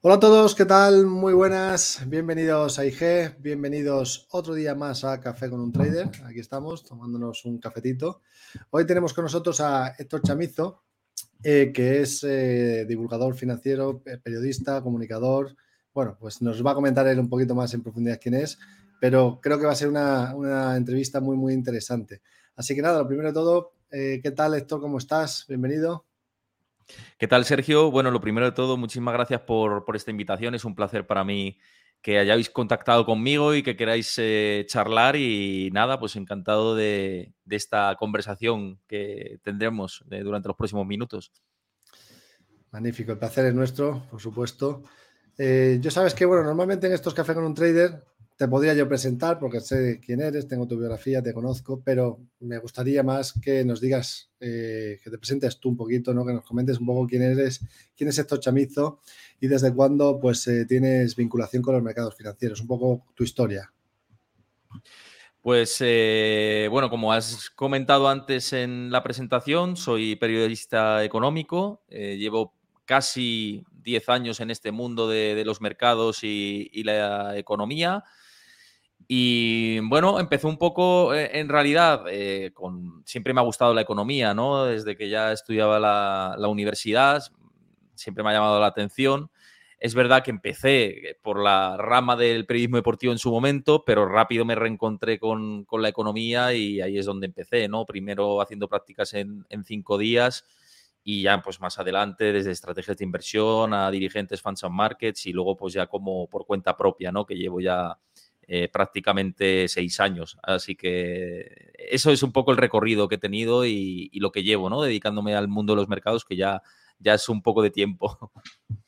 Hola a todos, ¿qué tal? Muy buenas, bienvenidos a IG, bienvenidos otro día más a Café con un Trader. Aquí estamos tomándonos un cafetito. Hoy tenemos con nosotros a Héctor Chamizo, eh, que es eh, divulgador financiero, periodista, comunicador. Bueno, pues nos va a comentar él un poquito más en profundidad quién es, pero creo que va a ser una, una entrevista muy, muy interesante. Así que nada, lo primero de todo, eh, ¿qué tal Héctor? ¿Cómo estás? Bienvenido. ¿Qué tal, Sergio? Bueno, lo primero de todo, muchísimas gracias por, esta invitación. Es un placer para mí que hayáis contactado conmigo y que queráis eh, charlar y nada, pues encantado de, esta conversación que tendremos eh, durante los próximos minutos. Magnífico, el placer es nuestro, por supuesto. Eh, yo sabes que, bueno, normalmente en estos cafés con un trader te podría yo presentar porque sé quién eres, tengo tu biografía, te conozco, pero me gustaría más que nos digas, eh, que te presentes tú un poquito, ¿no? que nos comentes un poco quién eres, quién es Héctor Chamizo y desde cuándo pues, eh, tienes vinculación con los mercados financieros, un poco tu historia. Pues eh, bueno, como has comentado antes en la presentación, soy periodista económico, llevo casi 10 años en este mundo de, los mercados y, y la economía. Y bueno, empezó un poco, eh, en realidad, eh, con, siempre me ha gustado la economía, ¿no? Desde que ya estudiaba la, la, universidad, siempre me ha llamado la atención. Es verdad que empecé por la rama del periodismo deportivo en su momento, pero rápido me reencontré con, con la economía y ahí es donde empecé, ¿no? Primero haciendo prácticas en, en cinco días y ya pues más adelante desde estrategias de inversión a dirigentes fans and markets y luego pues ya como por cuenta propia, ¿no? Que llevo ya eh, prácticamente seis años. Así que eso es un poco el recorrido que he tenido y, lo que llevo, ¿no? Dedicándome al mundo de los mercados, que ya, ya es un poco de tiempo.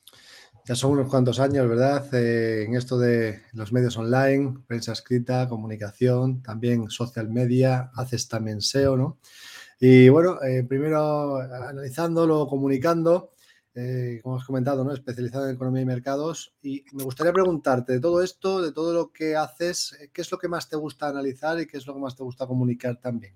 Ya son unos cuantos años, ¿verdad? Eh, en esto de los medios online, prensa escrita, comunicación, también social media, haces también SEO, ¿no? Y bueno, eh, primero analizando, luego comunicando. Eh, como has comentado, ¿no? especializado en economía y mercados. Y me gustaría preguntarte de todo esto, de todo lo que haces, eh, ¿qué es lo que más te gusta analizar y qué es lo que más te gusta comunicar también?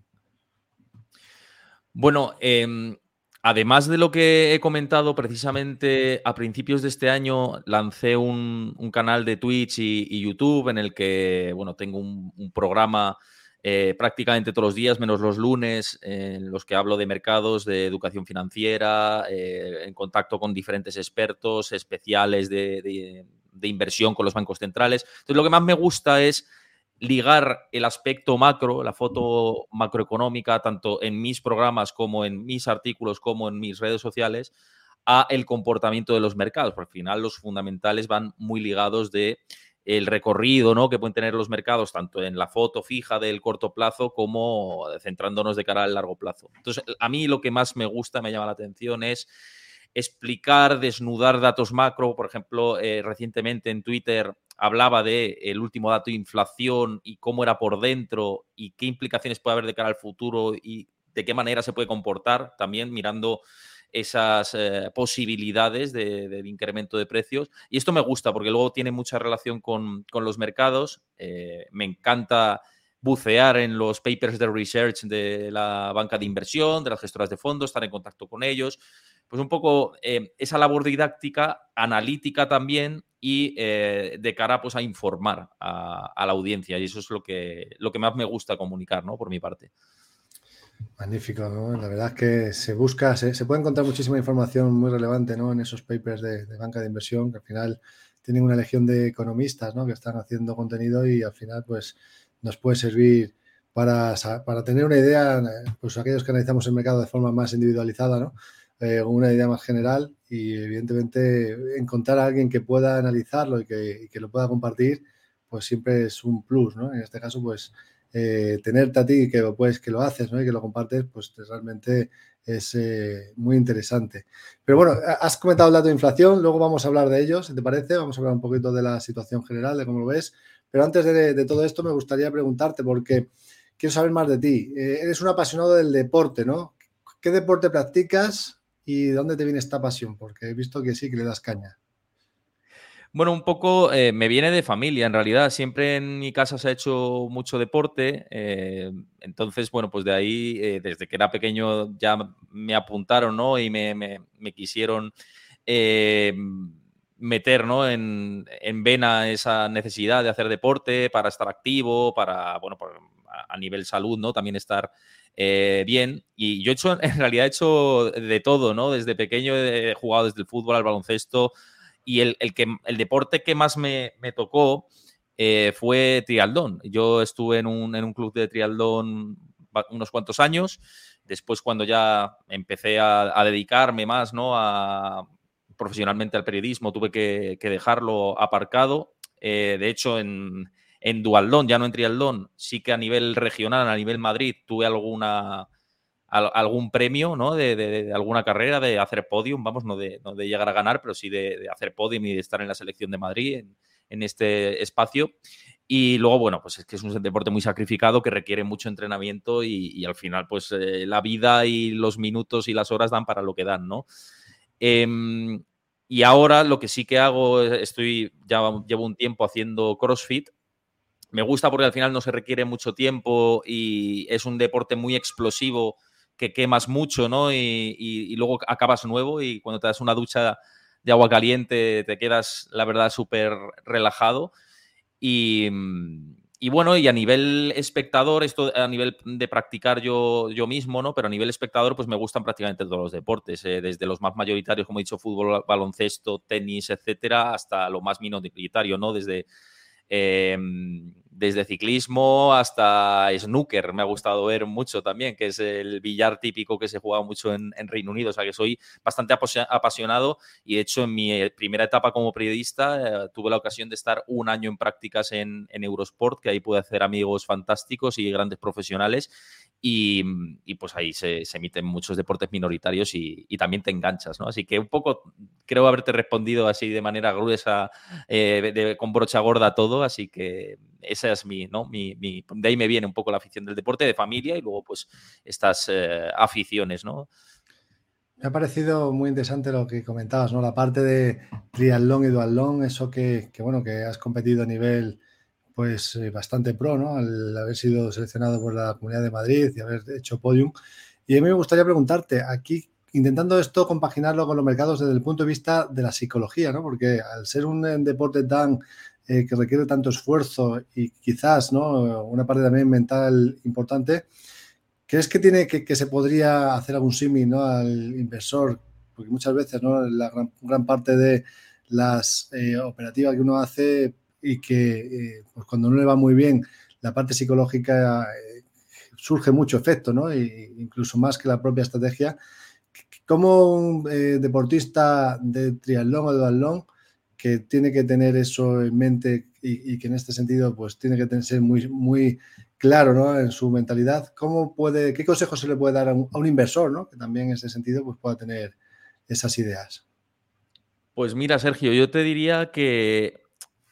Bueno, em, además de lo que he comentado precisamente a principios de este año, lancé un, canal de Twitch y, YouTube en el que, bueno, tengo un programa eh, prácticamente todos los días, menos los lunes, en los que hablo de mercados, de educación financiera, eh, en contacto con diferentes expertos especiales de, inversión con los bancos centrales. Entonces, lo que más me gusta es ligar el aspecto macro, la foto macroeconómica, tanto en mis programas como en mis artículos, como en mis redes sociales, a el comportamiento de los mercados. Porque al final los fundamentales van muy ligados de el recorrido ¿no? que pueden tener los mercados, tanto en la foto fija del corto plazo como centrándonos de cara al largo plazo. Entonces, a mí lo que más me gusta, me llama la atención es explicar, desnudar datos macro. Por ejemplo, eh, recientemente en Twitter hablaba de el último dato de inflación y cómo era por dentro y qué implicaciones puede haber de cara al futuro y de qué manera se puede comportar, también mirando esas eh, posibilidades de, incremento de precios. Y esto me gusta porque luego tiene mucha relación con, los mercados. Eh, me encanta bucear en los papers de research de la banca de inversión, de las gestoras de fondos, estar en contacto con ellos. Pues un poco eh, esa labor didáctica, analítica también y de cara pues, a informar a, a, la audiencia. Y eso es lo que, lo que más me gusta comunicar, ¿no? Por mi parte. Magnífico, ¿no? La verdad es que se busca, se, puede encontrar muchísima información muy relevante, ¿no? En esos papers de, banca de inversión, que al final tienen una legión de economistas, ¿no? Que están haciendo contenido y al final, pues, nos puede servir para, para tener una idea, pues aquellos que analizamos el mercado de forma más individualizada, ¿no? Eh, una idea más general y evidentemente encontrar a alguien que pueda analizarlo y que, que lo pueda compartir, pues siempre es un plus, ¿no? En este caso, pues eh, tenerte a ti que, pues, que lo haces ¿no? y que lo compartes, pues realmente es eh, muy interesante. Pero bueno, has comentado el dato de inflación, luego vamos a hablar de ello, si te parece, vamos a hablar un poquito de la situación general, de cómo lo ves. Pero antes de, todo esto me gustaría preguntarte, porque quiero saber más de ti. Eh, eres un apasionado del deporte, ¿no? ¿Qué deporte practicas y dónde te viene esta pasión? Porque he visto que sí, que le das caña. Bueno, un poco eh, me viene de familia, en realidad. Siempre en mi casa se ha hecho mucho deporte. Eh, entonces, bueno, pues de ahí, eh, desde que era pequeño, ya me apuntaron, ¿no? Y me, quisieron meter ¿no? en, vena esa necesidad de hacer deporte para estar activo, para, bueno, a nivel salud, ¿no? También estar bien. Y yo he hecho, en realidad he hecho de todo, ¿no? Desde pequeño he jugado desde el fútbol al baloncesto y el, que, el deporte que más me, tocó eh, fue trialdón. Yo estuve en un, en un club de trialdón unos cuantos años. Después, cuando ya empecé a, dedicarme más ¿no? a, profesionalmente al periodismo, tuve que, dejarlo aparcado. Eh, de hecho, en, en Dualdón, ya no en Trialdón, sí que a nivel regional, a nivel Madrid, tuve alguna algún premio, ¿no? De, alguna carrera, de hacer podium, vamos, no de, llegar a ganar, pero sí de, hacer podium y de estar en la selección de Madrid en, este espacio. Y luego, bueno, pues es que es un deporte muy sacrificado que requiere mucho entrenamiento y, al final, pues eh, la vida y los minutos y las horas dan para lo que dan, ¿no? Em, y ahora lo que sí que hago, estoy, ya llevo un tiempo haciendo CrossFit, me gusta porque al final no se requiere mucho tiempo y es un deporte muy explosivo que quemas mucho, ¿no? Y, luego acabas nuevo y cuando te das una ducha de agua caliente te quedas, la verdad, súper relajado. Y, bueno, y a nivel espectador, esto a nivel de practicar yo, yo mismo, ¿no? Pero a nivel espectador, pues me gustan prácticamente todos los deportes, eh, desde los más mayoritarios, como he dicho, fútbol, baloncesto, tenis, etcétera, hasta lo más minoritario, ¿no? Desde Em, desde ciclismo hasta snooker me ha gustado ver mucho también, que es el billar típico que se juega mucho en, Reino Unido. O sea que soy bastante apasionado y de hecho en mi eh, primera etapa como periodista eh, tuve la ocasión de estar un año en prácticas en, en Eurosport, que ahí pude hacer amigos fantásticos y grandes profesionales y, pues ahí se, emiten muchos deportes minoritarios y, también te enganchas, ¿no? Así que un poco creo haberte respondido así de manera gruesa, eh, con brocha gorda todo, así que esa es mi, ¿no? Mi, de ahí me viene un poco la afición del deporte, de familia y luego pues estas eh, aficiones, ¿no? Me ha parecido muy interesante lo que comentabas, ¿no? La parte de triatlón y duatlón, eso que bueno, que has competido a nivel pues eh, bastante pro, ¿no? Al haber sido seleccionado por la Comunidad de Madrid y haber hecho podium. Y a mí me gustaría preguntarte, aquí intentando esto compaginarlo con los mercados desde el punto de vista de la psicología, ¿no? Porque al ser un eh, deporte tan eh, que requiere tanto esfuerzo y quizás, ¿no? Una parte también mental importante, ¿crees que tiene que, se podría hacer algún símil, ¿no? Al inversor, porque muchas veces, ¿no? La gran, parte de las operativas que uno hace y que eh, pues cuando no le va muy bien, la parte psicológica eh, surge mucho efecto, ¿no? incluso más que la propia estrategia. Como un eh, deportista de triatlón o de duatlón que tiene que tener eso en mente y, que en este sentido pues tiene que ser muy, muy claro ¿no? en su mentalidad, ¿cómo puede, ¿qué consejo se le puede dar a un, a un inversor ¿no? que también en ese sentido pues, pueda tener esas ideas? Pues mira, Sergio, yo te diría que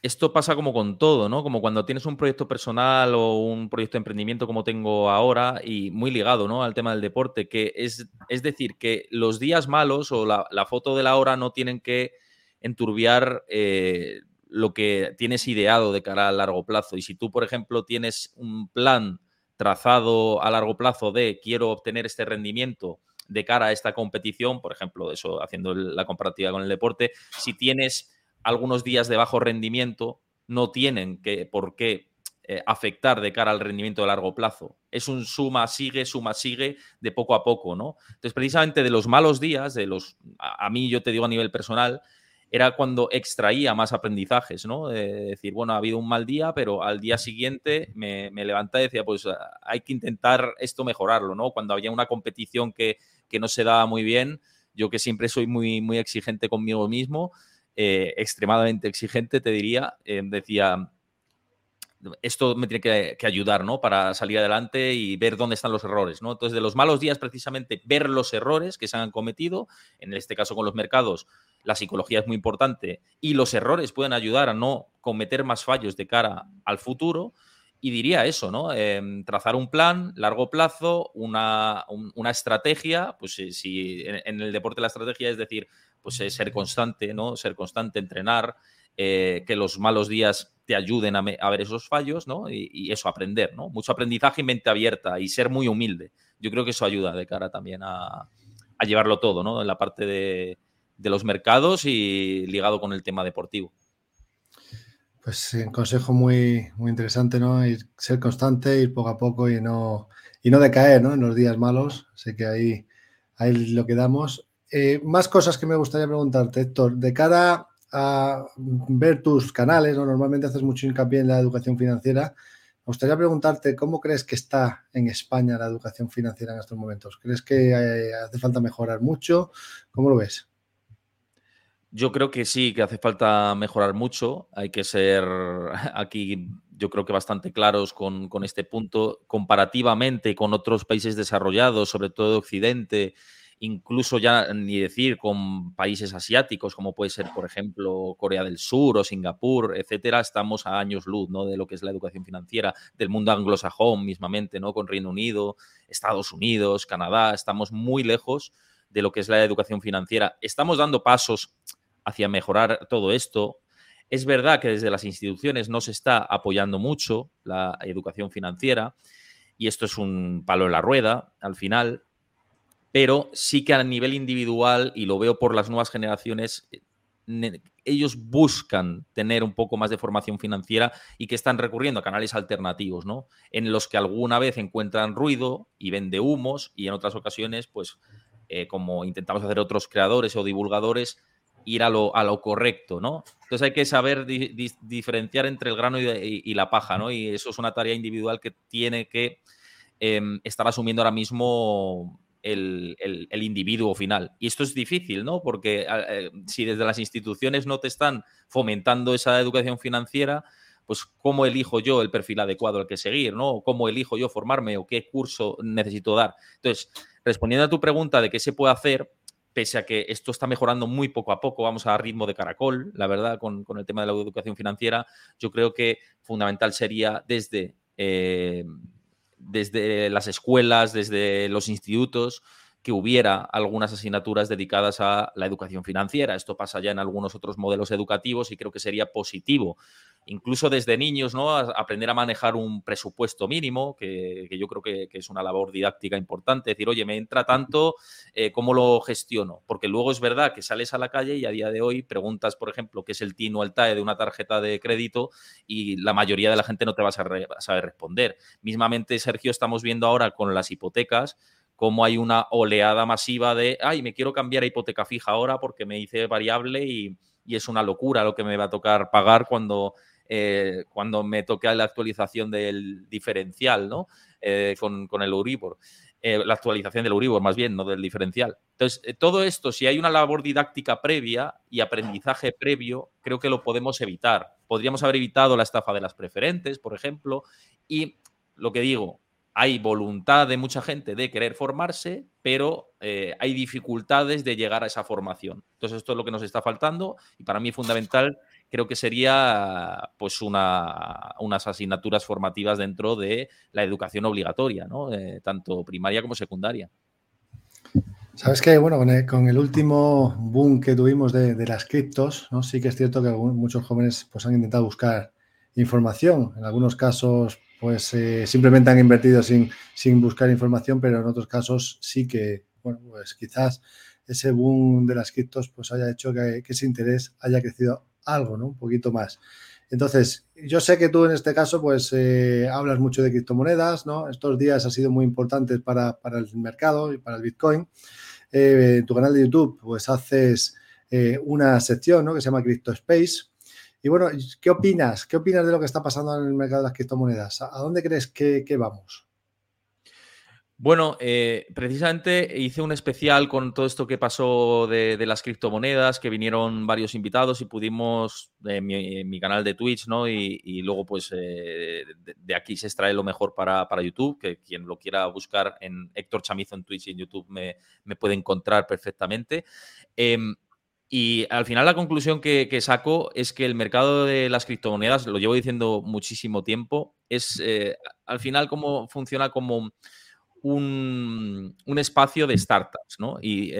esto pasa como con todo, ¿no? Como cuando tienes un proyecto personal o un proyecto de emprendimiento como tengo ahora y muy ligado, ¿no? Al tema del deporte, que es, es decir, que los días malos o la, foto de la hora no tienen que enturbiar eh, lo que tienes ideado de cara a largo plazo. Y si tú, por ejemplo, tienes un plan trazado a largo plazo de quiero obtener este rendimiento de cara a esta competición, por ejemplo, eso haciendo la comparativa con el deporte, si tienes algunos días de bajo rendimiento no tienen que, por qué eh, afectar de cara al rendimiento de largo plazo. Es un suma, sigue, suma, sigue de poco a poco, ¿no? Entonces, precisamente de los malos días, de los, a, mí yo te digo a nivel personal, era cuando extraía más aprendizajes, ¿no? De decir, bueno, ha habido un mal día, pero al día siguiente me, me levantaba y decía, pues hay que intentar esto mejorarlo, ¿no? Cuando había una competición que, que no se daba muy bien, yo que siempre soy muy, muy exigente conmigo mismo, eh, extremadamente exigente, te diría, eh, decía, esto me tiene que, ayudar, ¿no? Para salir adelante y ver dónde están los errores, ¿no? Entonces, de los malos días, precisamente, ver los errores que se han cometido, en este caso con los mercados, la psicología es muy importante y los errores pueden ayudar a no cometer más fallos de cara al futuro. Y diría eso, ¿no? Em, trazar un plan, largo plazo, una, estrategia, pues si, en, el deporte la estrategia es decir, pues eh, ser constante, ¿no? Ser constante, entrenar, eh, que los malos días te ayuden a, ver esos fallos, ¿no? Y, eso, aprender, ¿no? Mucho aprendizaje y mente abierta y ser muy humilde. Yo creo que eso ayuda de cara también a, llevarlo todo, ¿no? En la parte de, los mercados y ligado con el tema deportivo. Pues un consejo muy, muy interesante, ¿no? Ir, ser constante, ir poco a poco y no, y no decaer, ¿no? En los días malos. Así que ahí, ahí lo quedamos. Eh, más cosas que me gustaría preguntarte, Héctor. De cara a ver tus canales, ¿no? normalmente haces mucho hincapié en la educación financiera. Me gustaría preguntarte cómo crees que está en España la educación financiera en estos momentos. ¿Crees que eh, hace falta mejorar mucho? ¿Cómo lo ves? Yo creo que sí, que hace falta mejorar mucho. Hay que ser aquí, yo creo que bastante claros con, este punto. Comparativamente con otros países desarrollados, sobre todo de Occidente, incluso ya ni decir con países asiáticos, como puede ser, por ejemplo, Corea del Sur o Singapur, etcétera, estamos a años luz ¿no? de lo que es la educación financiera, del mundo anglosajón mismamente, ¿no? con Reino Unido, Estados Unidos, Canadá, estamos muy lejos de lo que es la educación financiera. Estamos dando pasos hacia mejorar todo esto. Es verdad que desde las instituciones no se está apoyando mucho la educación financiera y esto es un palo en la rueda al final, pero sí que a nivel individual, y lo veo por las nuevas generaciones, ellos buscan tener un poco más de formación financiera y que están recurriendo a canales alternativos, ¿no? En los que alguna vez encuentran ruido y vende humos y en otras ocasiones, pues, eh, como intentamos hacer otros creadores o divulgadores, ir a lo, a lo correcto, ¿no? Entonces hay que saber diferenciar entre el grano y, la paja, ¿no? Y eso es una tarea individual que tiene que em, estar asumiendo ahora mismo el, individuo final. Y esto es difícil, ¿no? Porque eh, si desde las instituciones no te están fomentando esa educación financiera, pues cómo elijo yo el perfil adecuado al que seguir, ¿no? ¿Cómo elijo yo formarme o qué curso necesito dar? Entonces, respondiendo a tu pregunta de qué se puede hacer, pese a que esto está mejorando muy poco a poco, vamos a ritmo de caracol, la verdad, con, el tema de la educación financiera, yo creo que fundamental sería desde, eh, desde las escuelas, desde los institutos, que hubiera algunas asignaturas dedicadas a la educación financiera. Esto pasa ya en algunos otros modelos educativos y creo que sería positivo incluso desde niños, ¿no? aprender a manejar un presupuesto mínimo, que, yo creo que, es una labor didáctica importante, decir, oye, me entra tanto, eh, ¿cómo lo gestiono? Porque luego es verdad que sales a la calle y a día de hoy preguntas, por ejemplo, qué es el TIN o el TAE de una tarjeta de crédito y la mayoría de la gente no te va a saber, responder. Mismamente, Sergio, estamos viendo ahora con las hipotecas cómo hay una oleada masiva de, ay, me quiero cambiar a hipoteca fija ahora porque me hice variable y, y es una locura lo que me va a tocar pagar cuando eh, cuando me toque la actualización del diferencial, ¿no? Eh, con, el Euribor. Eh, la actualización del Euribor, más bien, no del diferencial. Entonces, todo esto, si hay una labor didáctica previa y aprendizaje previo, creo que lo podemos evitar. Podríamos haber evitado la estafa de las preferentes, por ejemplo, y lo que digo, hay voluntad de mucha gente de querer formarse, pero hay dificultades de llegar a esa formación. Entonces, esto es lo que nos está faltando y para mí fundamental creo que sería pues una, unas asignaturas formativas dentro de la educación obligatoria, ¿no? Eh, tanto primaria como secundaria. Sabes que, bueno, con el, último boom que tuvimos de, las criptos, ¿no? sí que es cierto que muchos jóvenes pues, han intentado buscar información. En algunos casos, pues eh, simplemente han invertido sin, sin buscar información, pero en otros casos sí que, bueno, pues quizás ese boom de las criptos pues haya hecho que, ese interés haya crecido algo, ¿no? Un poquito más. Entonces, yo sé que tú en este caso, pues, eh, hablas mucho de criptomonedas, ¿no? Estos días ha sido muy importantes para, el mercado y para el Bitcoin. Eh, en tu canal de YouTube, pues, haces una sección, ¿no? Que se llama Crypto Space. Y bueno, ¿qué opinas? ¿Qué opinas de lo que está pasando en el mercado de las criptomonedas? ¿A dónde crees que vamos? Bueno, eh, precisamente hice un especial con todo esto que pasó de, las criptomonedas, que vinieron varios invitados y pudimos, en mi, canal de Twitch, ¿no? Y, luego, pues, eh, de, aquí se extrae lo mejor para, YouTube, que quien lo quiera buscar en Héctor Chamizo en Twitch y en YouTube me, puede encontrar perfectamente. Y al final la conclusión que, saco es que el mercado de las criptomonedas, lo llevo diciendo muchísimo tiempo, es eh, al final como funciona como un, espacio de startups, ¿no? Y,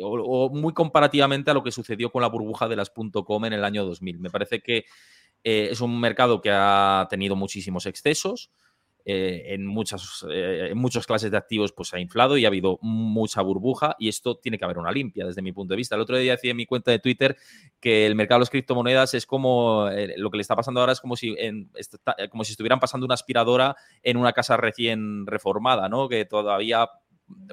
o, muy comparativamente a lo que sucedió con la burbuja de las .com en el año 2000. Me parece que eh, es un mercado que ha tenido muchísimos excesos, eh, en, muchas, eh, en muchas clases de activos pues ha inflado y ha habido mucha burbuja y esto tiene que haber una limpia desde mi punto de vista. El otro día decía en mi cuenta de Twitter que el mercado de las criptomonedas es como eh, lo que le está pasando ahora es como si, como si estuvieran pasando una aspiradora en una casa recién reformada, ¿no? Que todavía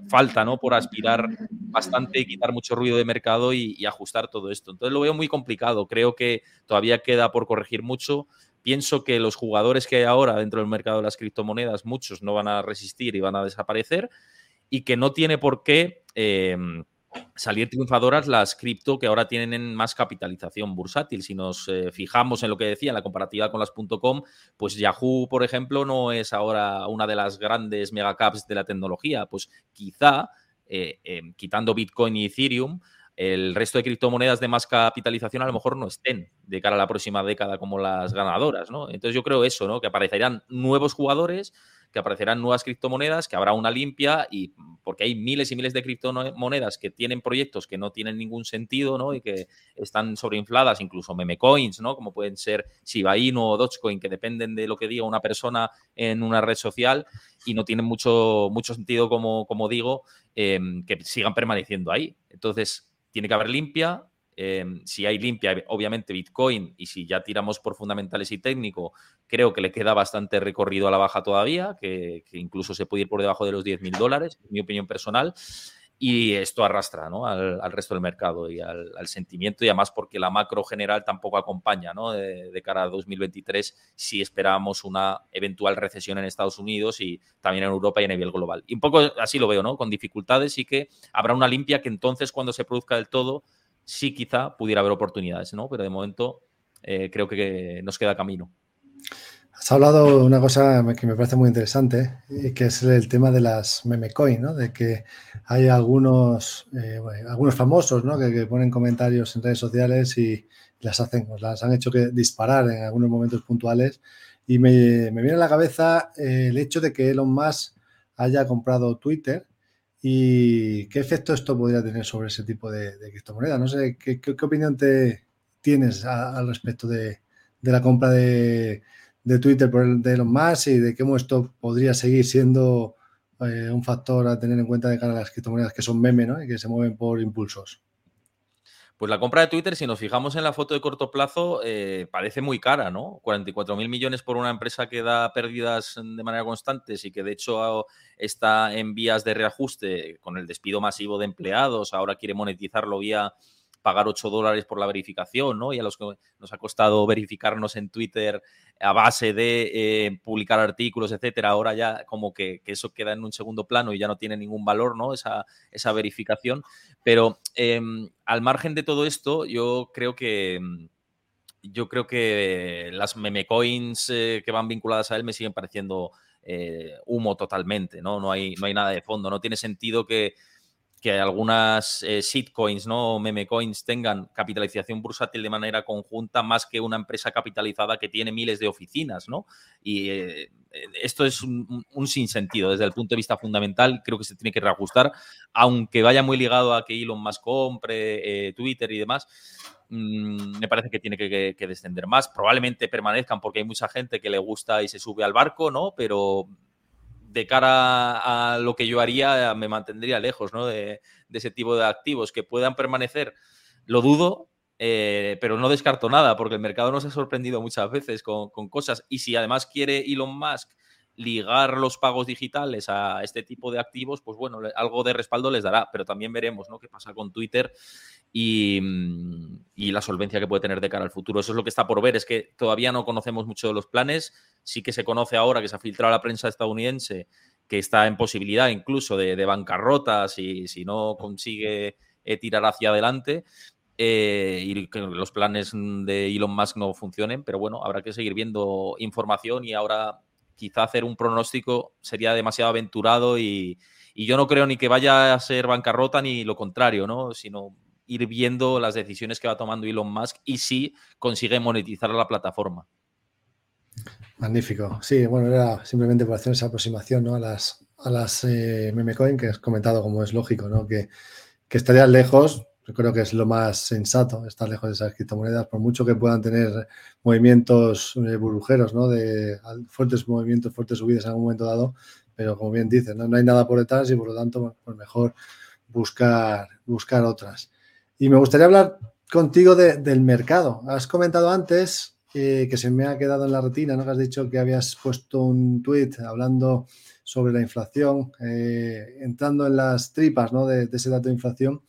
falta, ¿no? Por aspirar bastante y quitar mucho ruido de mercado y, ajustar todo esto. Entonces lo veo muy complicado. Creo que todavía queda por corregir mucho. Pienso que los jugadores que hay ahora dentro del mercado de las criptomonedas, muchos no van a resistir y van a desaparecer, y que no tiene por qué eh, salir triunfadoras las cripto que ahora tienen más capitalización bursátil. Si nos eh, fijamos en lo que decía, en la comparativa con las .com, pues Yahoo, por ejemplo, no es ahora una de las grandes megacaps de la tecnología. Pues quizá, eh, quitando Bitcoin y Ethereum, el resto de criptomonedas de más capitalización a lo mejor no estén de cara a la próxima década como las ganadoras, ¿no? Entonces yo creo eso, ¿no? Que aparecerán nuevos jugadores, que aparecerán nuevas criptomonedas, que habrá una limpia y porque hay miles y miles de criptomonedas que tienen proyectos que no tienen ningún sentido, ¿no? Y que están sobreinfladas, incluso meme coins, ¿no? Como pueden ser Shiba Inu o Dogecoin, que dependen de lo que diga una persona en una red social y no tienen mucho, mucho sentido, como, como digo, em, que sigan permaneciendo ahí. Entonces, tiene que haber limpia. Em, si hay limpia, obviamente Bitcoin, y si ya tiramos por fundamentales y técnico, creo que le queda bastante recorrido a la baja todavía, que, incluso se puede ir por debajo de los 10 mil dólares, mi opinión personal. Y esto arrastra al, resto del mercado y al, sentimiento, y además porque la macro general tampoco acompaña de, cara a 2023 si esperamos una eventual recesión en Estados Unidos y también en Europa y a nivel global. Y un poco así lo veo, ¿no? con dificultades y que habrá una limpia que entonces cuando se produzca del todo, sí quizá pudiera haber oportunidades, ¿no? pero de momento eh, creo que nos queda camino. Has hablado de una cosa que me parece muy interesante, que es el tema de las meme coin, ¿no? De que hay algunos, eh, algunos famosos, ¿no? Que, ponen comentarios en redes sociales y las hacen, las han hecho que disparar en algunos momentos puntuales. Y me, viene a la cabeza eh, el hecho de que Elon Musk haya comprado Twitter y qué efecto esto podría tener sobre ese tipo de, criptomonedas. No sé, ¿qué, opinión te tienes al respecto de la compra de de Twitter por el de los más y de cómo esto podría seguir siendo eh, un factor a tener en cuenta de cara a las criptomonedas que son meme ¿no? y que se mueven por impulsos. Pues la compra de Twitter, si nos fijamos en la foto de corto plazo, eh, parece muy cara, ¿no? 44 mil millones por una empresa que da pérdidas de manera constante y que de hecho está en vías de reajuste con el despido masivo de empleados, ahora quiere monetizarlo vía pagar 8 dólares por la verificación, ¿no? Y a los que nos ha costado verificarnos en Twitter a base de eh, publicar artículos, etcétera, ahora ya como que, eso queda en un segundo plano y ya no tiene ningún valor, ¿no? Esa, esa verificación. Pero em, al margen de todo esto, yo creo que yo creo que las meme coins eh, que van vinculadas a él me siguen pareciendo eh, humo totalmente, ¿no? No hay, no hay nada de fondo. No tiene sentido que que algunas eh, shitcoins ¿no? o meme coins tengan capitalización bursátil de manera conjunta más que una empresa capitalizada que tiene miles de oficinas, ¿no? Y eh, esto es un, sinsentido desde el punto de vista fundamental. Creo que se tiene que reajustar, aunque vaya muy ligado a que Elon Musk compre eh, Twitter y demás. Mm, me parece que tiene que, que descender más. Probablemente permanezcan porque hay mucha gente que le gusta y se sube al barco, ¿no? Pero de cara a lo que yo haría, me mantendría lejos ¿no? de, ese tipo de activos que puedan permanecer. Lo dudo, eh, pero no descarto nada, porque el mercado nos ha sorprendido muchas veces con, cosas. Y si además quiere Elon Musk ligar los pagos digitales a este tipo de activos, pues bueno, algo de respaldo les dará, pero también veremos ¿no? qué pasa con Twitter y, y, la solvencia que puede tener de cara al futuro. Eso es lo que está por ver, es que todavía no conocemos mucho de los planes, sí que se conoce ahora que se ha filtrado la prensa estadounidense que está en posibilidad incluso de, de bancarrota si, si no consigue eh, tirar hacia adelante. Eh, y que los planes de Elon Musk no funcionen, pero bueno, habrá que seguir viendo información y ahora quizá hacer un pronóstico sería demasiado aventurado y, y, yo no creo ni que vaya a ser bancarrota ni lo contrario, ¿no? Sino ir viendo las decisiones que va tomando Elon Musk y si consigue monetizar la plataforma. Magnífico. Sí, bueno, era simplemente por hacer esa aproximación ¿no? a las, a las eh, meme coin que has comentado, como es lógico, ¿no? que, que estarían lejos Yo creo que es lo más sensato estar lejos de esas criptomonedas, por mucho que puedan tener movimientos eh, burbujeros, ¿no? De fuertes movimientos, fuertes subidas en algún momento dado, pero como bien dices, ¿no? hay nada por detrás y por lo tanto, pues mejor buscar, buscar otras. Y me gustaría hablar contigo del mercado. Has comentado antes eh, que se me ha quedado en la retina, ¿no? Que has dicho que habías puesto un tweet hablando sobre la inflación, eh, entrando en las tripas ¿no? de, ese dato de inflación.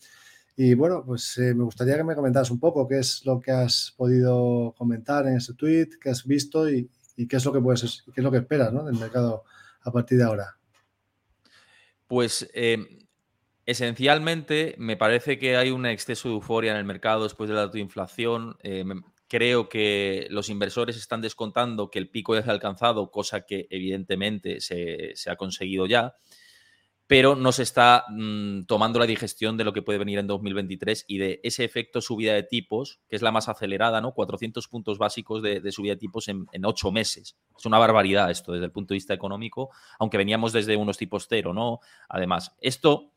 Y bueno, pues eh, me gustaría que me comentaras un poco qué es lo que has podido comentar en ese tweet, qué has visto y, qué es lo que puedes, qué es lo que esperas ¿no? del mercado a partir de ahora. Pues em, esencialmente me parece que hay un exceso de euforia en el mercado después de inflación. Em, creo que los inversores están descontando que el pico ya se ha alcanzado, cosa que evidentemente se, ha conseguido ya, pero no se está mm, tomando la digestión de lo que puede venir en 2023 y de ese efecto subida de tipos, que es la más acelerada, ¿no? 400 puntos básicos de, subida de tipos en, ocho meses. Es una barbaridad esto desde el punto de vista económico, aunque veníamos desde unos tipos cero, ¿no? Además, esto...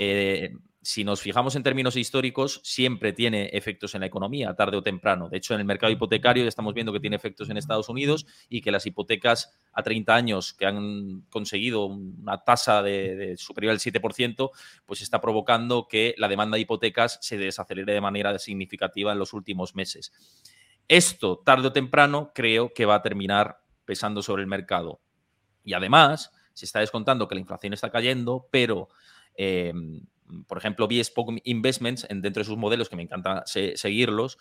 Eh, si nos fijamos en términos históricos, siempre tiene efectos en la economía, tarde o temprano. De hecho, en el mercado hipotecario ya estamos viendo que tiene efectos en Estados Unidos y que las hipotecas a 30 años que han conseguido una tasa de, superior al 7%, pues está provocando que la demanda de hipotecas se desacelere de manera significativa en los últimos meses. Esto, tarde o temprano, creo que va a terminar pesando sobre el mercado. Y además, se está descontando que la inflación está cayendo, pero... Eh, por ejemplo, Bespoke Investments, dentro de sus modelos, que me encanta seguirlos,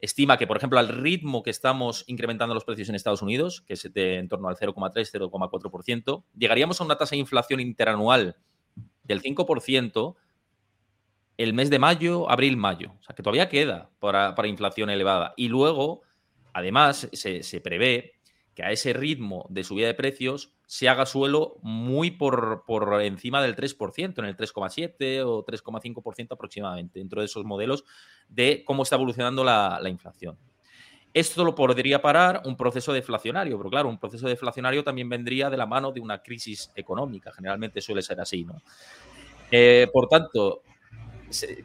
estima que, por ejemplo, al ritmo que estamos incrementando los precios en Estados Unidos, que es de en torno al 0,3-0,4%, llegaríamos a una tasa de inflación interanual del 5% el mes de mayo, abril, mayo. O sea, que todavía queda para, inflación elevada. Y luego, además, se, se prevé que a ese ritmo de subida de precios se haga suelo muy por, encima del 3%, en el 3,7 o 3,5% aproximadamente, dentro de esos modelos de cómo está evolucionando la, inflación. Esto lo podría parar un proceso deflacionario, pero claro, un proceso deflacionario también vendría de la mano de una crisis económica, generalmente suele ser así, ¿no? Eh, por tanto,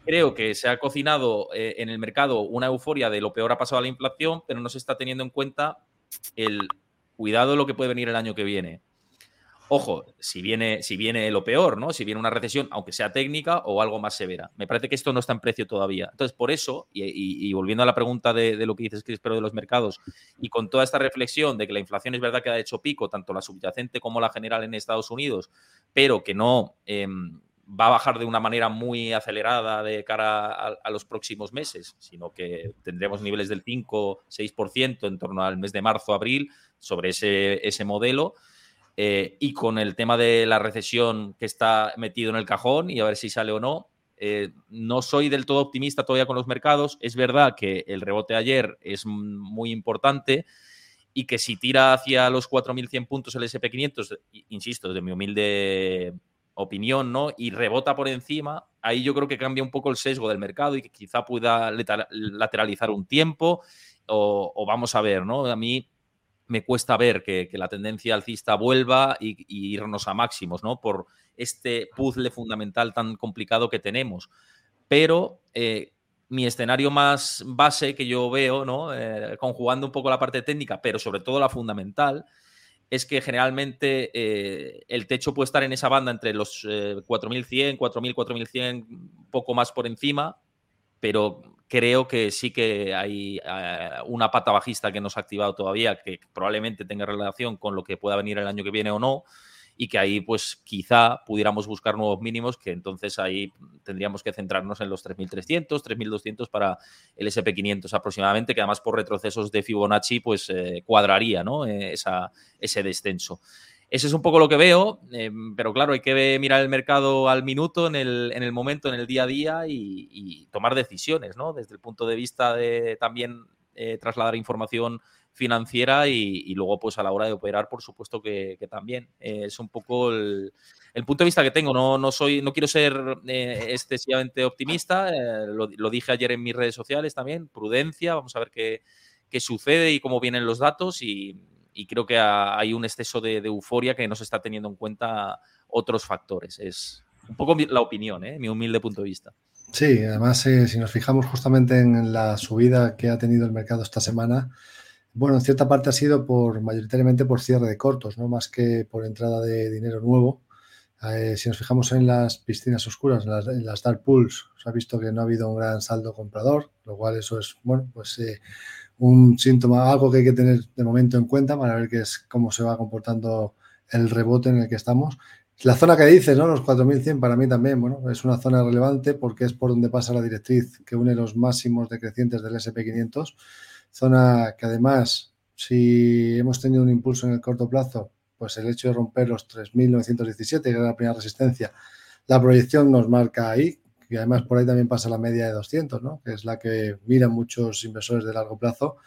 creo que se ha cocinado eh, en el mercado una euforia de lo peor ha pasado a la inflación, pero no se está teniendo en cuenta el cuidado de lo que puede venir el año que viene. Ojo, si viene, si viene lo peor, ¿no? Si viene una recesión, aunque sea técnica o algo más severa. Me parece que esto no está en precio todavía. Entonces, por eso, y, volviendo a la pregunta de, lo que dices, que espero de los mercados, y con toda esta reflexión de que la inflación es verdad que ha hecho pico, tanto la subyacente como la general en Estados Unidos, pero que no em, va a bajar de una manera muy acelerada de cara a, los próximos meses, sino que tendremos niveles del 5-6% en torno al mes de marzo, abril, sobre ese, ese modelo. Eh, y con el tema de la recesión que está metido en el cajón y a ver si sale o no, eh, no soy del todo optimista todavía con los mercados. Es verdad que el rebote ayer es muy importante y que si tira hacia los 4.100 puntos el SP500, insisto, de mi humilde opinión, ¿no? Y rebota por encima, ahí yo creo que cambia un poco el sesgo del mercado y que quizá pueda lateralizar un tiempo o, o vamos a ver, ¿no? A mí me cuesta ver que, la tendencia alcista vuelva y, irnos a máximos, ¿no? Por este puzzle fundamental tan complicado que tenemos. Pero eh, mi escenario más base que yo veo, ¿no? Eh, conjugando un poco la parte técnica, pero sobre todo la fundamental, es que generalmente eh, el techo puede estar en esa banda entre los 4.100, 4.000, 4.100, poco más por encima, pero creo que sí que hay eh, una pata bajista que no se ha activado todavía, que probablemente tenga relación con lo que pueda venir el año que viene o no, y que ahí pues quizá pudiéramos buscar nuevos mínimos, que entonces ahí tendríamos que centrarnos en los 3.300, 3.200 para el SP500 aproximadamente, que además por retrocesos de Fibonacci pues eh, cuadraría ¿no? Eh, ese descenso. Ese es un poco lo que veo, eh, pero claro, hay que mirar el mercado al minuto, en el, en el momento, en el día a día y, tomar decisiones, ¿no? Desde el punto de vista de también eh, trasladar información financiera y, luego, pues a la hora de operar, por supuesto que, también. Eh, es un poco el, punto de vista que tengo. No, no, soy, no quiero ser excesivamente optimista, lo, lo, dije ayer en mis redes sociales también, prudencia, vamos a ver qué, qué sucede y cómo vienen los datos y y creo que hay un exceso de, euforia que no se está teniendo en cuenta otros factores. Es un poco la opinión, ¿eh? mi humilde punto de vista. Sí, además, eh, si nos fijamos justamente en la subida que ha tenido el mercado esta semana, bueno, en cierta parte ha sido por mayoritariamente por cierre de cortos, no más que por entrada de dinero nuevo. Eh, si nos fijamos en las piscinas oscuras, en las, dark pools, se ha visto que no ha habido un gran saldo comprador, lo cual eso es, bueno, pues eh, un síntoma, algo que hay que tener de momento en cuenta para ver qué es, cómo se va comportando el rebote en el que estamos. La zona que dices, ¿no? Los 4100 para mí también, bueno, es una zona relevante porque es por donde pasa la directriz que une los máximos decrecientes del SP500. Zona que además, si hemos tenido un impulso en el corto plazo, pues el hecho de romper los 3.917, que era la primera resistencia, la proyección nos marca ahí, y además por ahí también pasa la media de 200, ¿no? que es la que miran muchos inversores de largo plazo.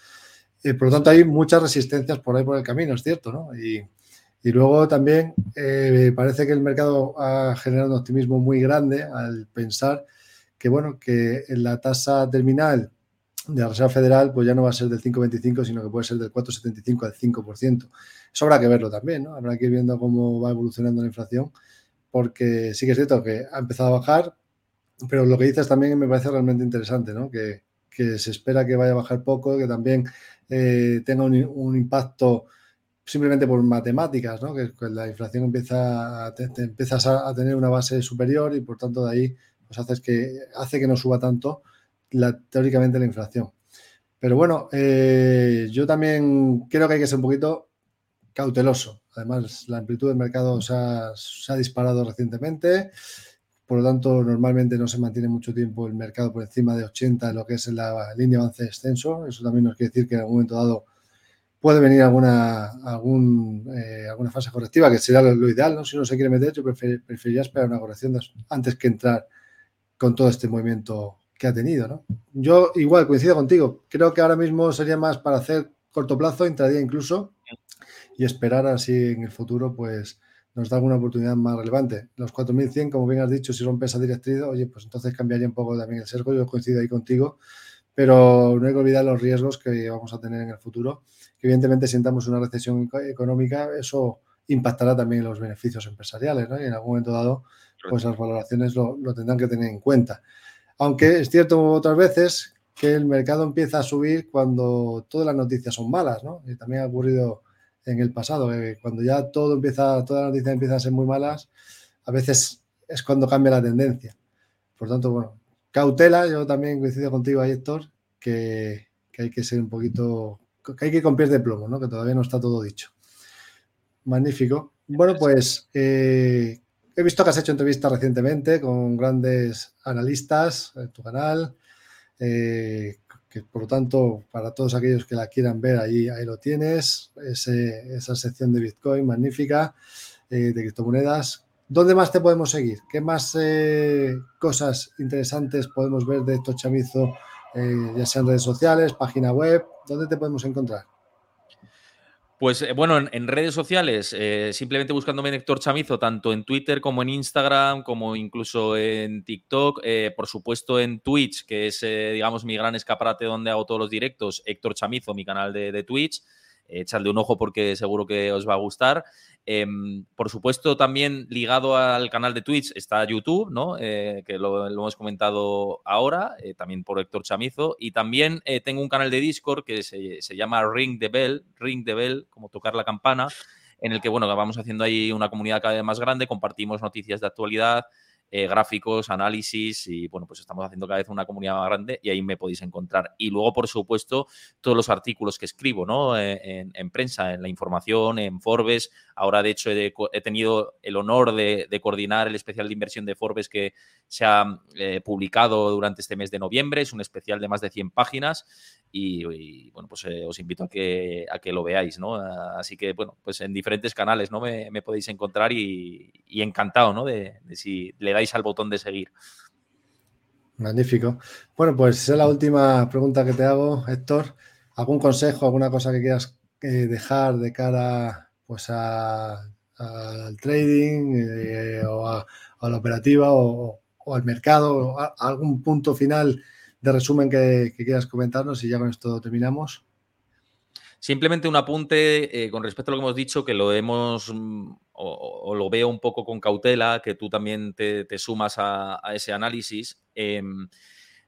y por lo tanto, hay muchas resistencias por ahí por el camino, es cierto. ¿no? Y, luego también eh, parece que el mercado ha generado un optimismo muy grande al pensar que, bueno, que la tasa terminal de la Reserva Federal pues ya no va a ser del 5,25, sino que puede ser del 4,75 al 5%. Eso habrá que verlo también, ¿no? Habrá que ir viendo cómo va evolucionando la inflación, porque sí que es cierto que ha empezado a bajar, pero lo que dices también me parece realmente interesante, ¿no? Que, se espera que vaya a bajar poco, que también eh, tenga un, impacto simplemente por matemáticas, ¿no? Que, la inflación empieza a, empiezas a, tener una base superior y por tanto de ahí pues haces que, hace que no suba tanto teóricamente la inflación. Pero bueno, eh, yo también creo que hay que ser un poquito cauteloso. Además, la amplitud del mercado se ha, disparado recientemente. Por lo tanto, normalmente no se mantiene mucho tiempo el mercado por encima de 80 en lo que es la línea de avance descenso. Eso también nos quiere decir que en algún momento dado puede venir alguna, eh, alguna fase correctiva, que sería lo, ideal. ¿no? Si uno se quiere meter, yo preferiría esperar una corrección antes que entrar con todo este movimiento que ha tenido, ¿no? Yo igual coincido contigo. Creo que ahora mismo sería más para hacer corto plazo, intradía incluso, y esperar así en el futuro, pues nos da alguna oportunidad más relevante. Los 4100, como bien has dicho, si rompe esa directriz, oye, pues entonces cambiaría un poco también el sesgo. Yo coincido ahí contigo, pero no hay que olvidar los riesgos que vamos a tener en el futuro. Que evidentemente, si entramos una recesión económica, eso impactará también en los beneficios empresariales, ¿no? Y en algún momento dado, pues las valoraciones lo, lo tendrán que tener en cuenta. Aunque es cierto otras veces que el mercado empieza a subir cuando todas las noticias son malas, ¿no? Y también ha ocurrido en el pasado, cuando ya todo empieza, todas las noticias empiezan a ser muy malas, a veces es cuando cambia la tendencia. Por tanto, bueno, cautela, yo también coincido contigo ahí, Héctor, que, hay que ser un poquito, que hay que ir con pies de plomo, ¿no? Que todavía no está todo dicho. Magnífico. Bueno, pues eh, He visto que has hecho entrevistas recientemente con grandes analistas en tu canal, eh, que por lo tanto, para todos aquellos que la quieran ver, ahí, ahí lo tienes, esa sección de Bitcoin magnífica, eh, de criptomonedas. ¿Dónde más te podemos seguir? ¿Qué más eh, cosas interesantes podemos ver de Héctor Chamizo, ya sean redes sociales, página web? ¿Dónde te podemos encontrar? Pues eh, bueno, en, redes sociales, eh, simplemente buscándome Héctor Chamizo, tanto en Twitter como en Instagram, como incluso en TikTok, eh, por supuesto en Twitch, que es, digamos, mi gran escaparate donde hago todos los directos, Héctor Chamizo, mi canal de Twitch. Echadle un ojo porque seguro que os va a gustar. Em, por supuesto, también ligado al canal de Twitch está YouTube, ¿no? Eh, que lo, hemos comentado ahora, eh, también por Héctor Chamizo. Y también eh, tengo un canal de Discord que se, se, llama Ring the Bell, Ring the Bell, como tocar la campana, en el que, bueno, vamos haciendo ahí una comunidad cada vez más grande, compartimos noticias de actualidad, eh, gráficos, análisis y bueno, pues estamos haciendo cada vez una comunidad más grande y ahí me podéis encontrar. Y luego, por supuesto, todos los artículos que escribo, ¿no? Eh, en, prensa, en la información, en Forbes. Ahora, de hecho, he, tenido el honor de, coordinar el especial de inversión de Forbes que se ha eh, publicado durante este mes de noviembre. Es un especial de más de 100 páginas y, bueno, pues os invito a que, a que lo veáis, ¿no? Así que, bueno, pues en diferentes canales, ¿no? Me, podéis encontrar y, encantado, ¿no? De, de si le al botón de seguir. Magnífico. Bueno, pues es la última pregunta que te hago, Héctor. ¿Algún consejo, alguna cosa que quieras eh, dejar de cara pues al trading eh, o, a, la operativa o, al mercado? ¿Algún punto final de resumen que, que, quieras comentarnos y ya con esto terminamos? Simplemente un apunte eh, con respecto a lo que hemos dicho, que lo hemos mm, o, lo veo un poco con cautela, que tú también te, sumas a, ese análisis. Em,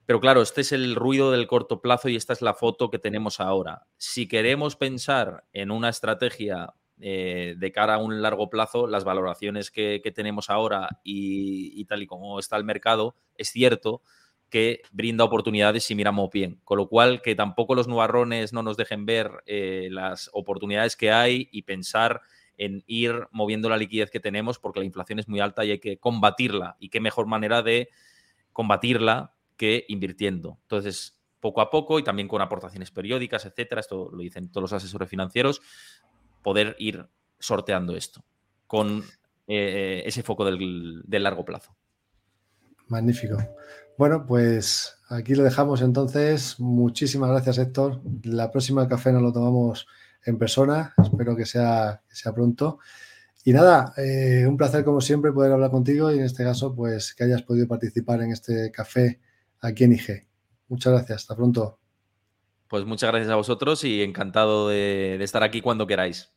pero claro, este es el ruido del corto plazo y esta es la foto que tenemos ahora. Si queremos pensar en una estrategia eh, de cara a un largo plazo, las valoraciones que, tenemos ahora y, tal y como está el mercado, es cierto que brinda oportunidades si miramos bien. Con lo cual, que tampoco los nubarrones no nos dejen ver eh, las oportunidades que hay y pensar en ir moviendo la liquidez que tenemos porque la inflación es muy alta y hay que combatirla. Y qué mejor manera de combatirla que invirtiendo. Entonces, poco a poco y también con aportaciones periódicas, etcétera, esto lo dicen todos los asesores financieros, poder ir sorteando esto con eh, ese foco del, largo plazo. Magnífico. Bueno, pues aquí lo dejamos entonces. Muchísimas gracias, Héctor. La próxima café nos lo tomamos en persona. Espero que sea, sea pronto. Y nada, eh, un placer como siempre poder hablar contigo y en este caso, pues que hayas podido participar en este café aquí en IG. Muchas gracias, hasta pronto. Pues muchas gracias a vosotros y encantado de, estar aquí cuando queráis.